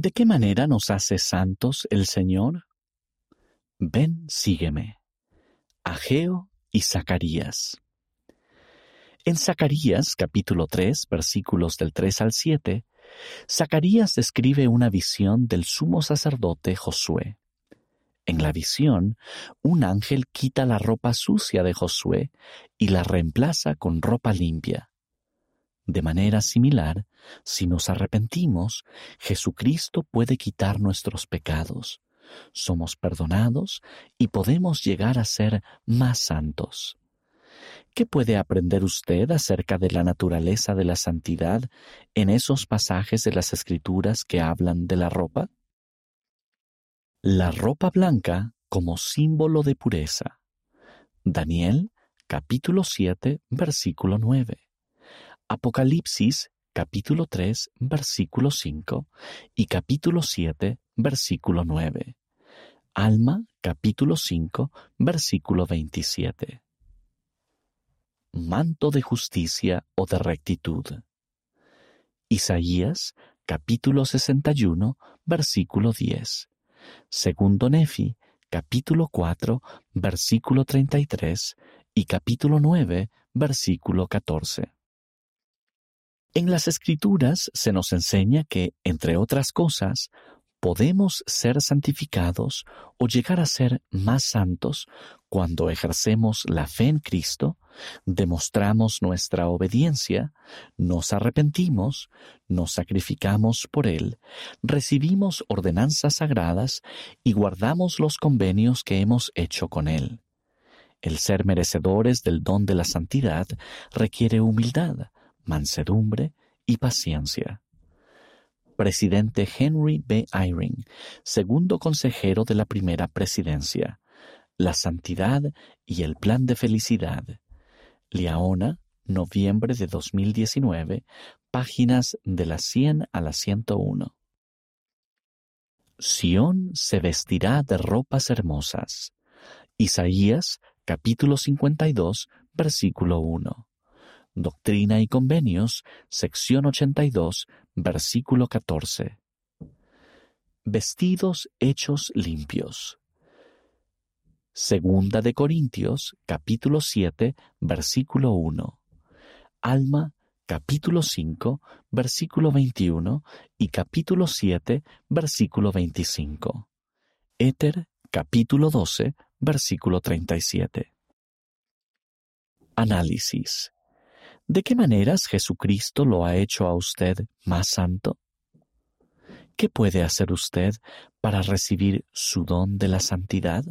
¿De qué manera nos hace santos el Señor? Ven, sígueme. Ageo y Zacarías. En Zacarías capítulo 3 versículos del 3 al 7, Zacarías describe una visión del sumo sacerdote Josué. En la visión, un ángel quita la ropa sucia de Josué y la reemplaza con ropa limpia. De manera similar, si nos arrepentimos, Jesucristo puede quitar nuestros pecados. Somos perdonados y podemos llegar a ser más santos. ¿Qué puede aprender usted acerca de la naturaleza de la santidad en esos pasajes de las Escrituras que hablan de la ropa? La ropa blanca como símbolo de pureza. Daniel capítulo 7 versículo 9. Apocalipsis capítulo 3 versículo 5 y capítulo 7 versículo 9. Alma capítulo 5 versículo 27. Manto de justicia o de rectitud. Isaías capítulo 61 versículo 10. Segundo Nefi capítulo 4 versículo 33 y capítulo 9 versículo 14. En las escrituras se nos enseña que, entre otras cosas, podemos ser santificados o llegar a ser más santos cuando ejercemos la fe en Cristo, demostramos nuestra obediencia, nos arrepentimos, nos sacrificamos por Él, recibimos ordenanzas sagradas y guardamos los convenios que hemos hecho con Él. El ser merecedores del don de la santidad requiere humildad, mansedumbre y paciencia. Presidente Henry B. Eyring, segundo consejero de la primera presidencia. La santidad y el plan de felicidad. Liaona, noviembre de 2019, páginas de la 100 a la 101. Sión se vestirá de ropas hermosas. Isaías, capítulo 52, versículo 1. Doctrina y Convenios, sección 82, versículo 14. Vestidos hechos limpios. Segunda de Corintios, capítulo 7, versículo 1. Alma, capítulo 5, versículo 21 y capítulo 7, versículo 25. Éter, capítulo 12, versículo 37. Análisis. ¿De qué maneras Jesucristo lo ha hecho a usted más santo? ¿Qué puede hacer usted para recibir su don de la santidad?